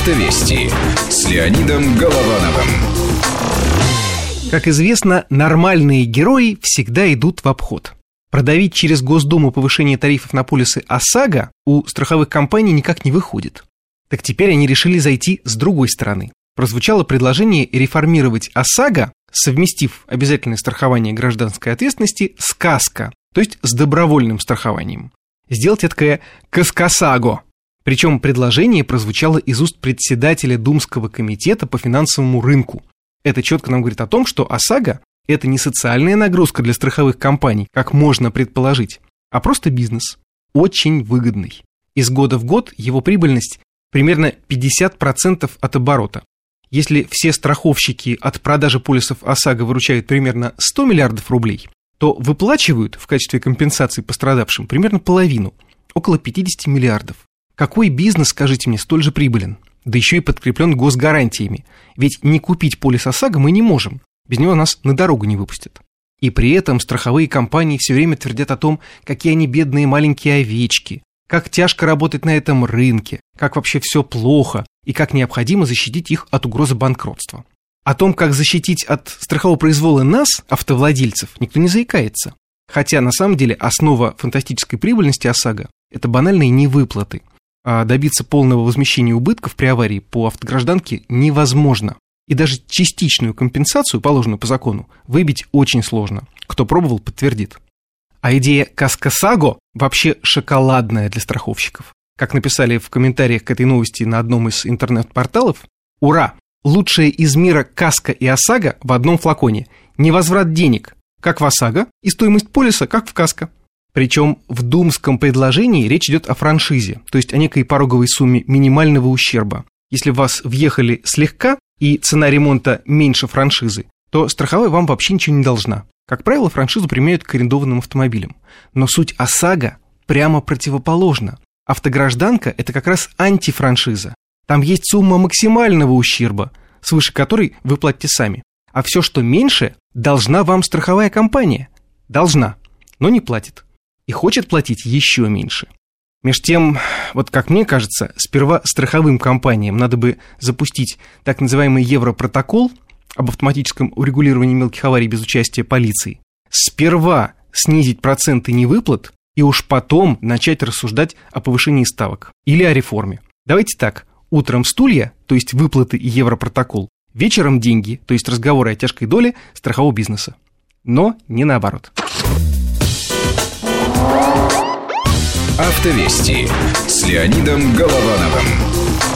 Автовести с Леонидом Головановым. Как известно, нормальные герои всегда идут в обход. Продавить через Госдуму повышение тарифов на полисы ОСАГО у страховых компаний никак не выходит. Так теперь они решили зайти с другой стороны. Прозвучало предложение реформировать ОСАГО, совместив обязательное страхование гражданской ответственности с КАСКО, то есть с добровольным страхованием. Сделать это КАСКОСАГО, причем предложение прозвучало из уст председателя Думского комитета по финансовому рынку. Это четко нам говорит о том, что ОСАГО – это не социальная нагрузка для страховых компаний, как можно предположить, а просто бизнес. Очень выгодный. Из года в год его прибыльность примерно 50% от оборота. Если все страховщики от продажи полисов ОСАГО выручают примерно 100 миллиардов рублей, то выплачивают в качестве компенсации пострадавшим примерно половину, около 50 миллиардов. Какой бизнес, скажите мне, столь же прибылен? Да еще и подкреплен госгарантиями. Ведь не купить полис ОСАГО мы не можем. Без него нас на дорогу не выпустят. И при этом страховые компании все время твердят о том, какие они бедные маленькие овечки, как тяжко работать на этом рынке, как вообще все плохо и как необходимо защитить их от угрозы банкротства. О том, как защитить от страхового произвола нас, автовладельцев, никто не заикается. Хотя на самом деле основа фантастической прибыльности ОСАГО – это банальные невыплаты добиться полного возмещения убытков при аварии по автогражданке невозможно. И даже частичную компенсацию, положенную по закону, выбить очень сложно. Кто пробовал, подтвердит. А идея Каскасаго вообще шоколадная для страховщиков. Как написали в комментариях к этой новости на одном из интернет-порталов, ура! Лучшее из мира Каска и ОСАГО в одном флаконе. Невозврат денег, как в ОСАГО, и стоимость полиса, как в Каска. Причем в думском предложении речь идет о франшизе, то есть о некой пороговой сумме минимального ущерба. Если вас въехали слегка и цена ремонта меньше франшизы, то страховая вам вообще ничего не должна. Как правило, франшизу применяют к арендованным автомобилям. Но суть ОСАГО прямо противоположна. Автогражданка – это как раз антифраншиза. Там есть сумма максимального ущерба, свыше которой вы платите сами. А все, что меньше, должна вам страховая компания. Должна, но не платит и хочет платить еще меньше. Меж тем, вот как мне кажется, сперва страховым компаниям надо бы запустить так называемый Европротокол об автоматическом урегулировании мелких аварий без участия полиции. Сперва снизить проценты невыплат и уж потом начать рассуждать о повышении ставок или о реформе. Давайте так, утром стулья, то есть выплаты и Европротокол, вечером деньги, то есть разговоры о тяжкой доле страхового бизнеса. Но не наоборот. Автовести с Леонидом Головановым.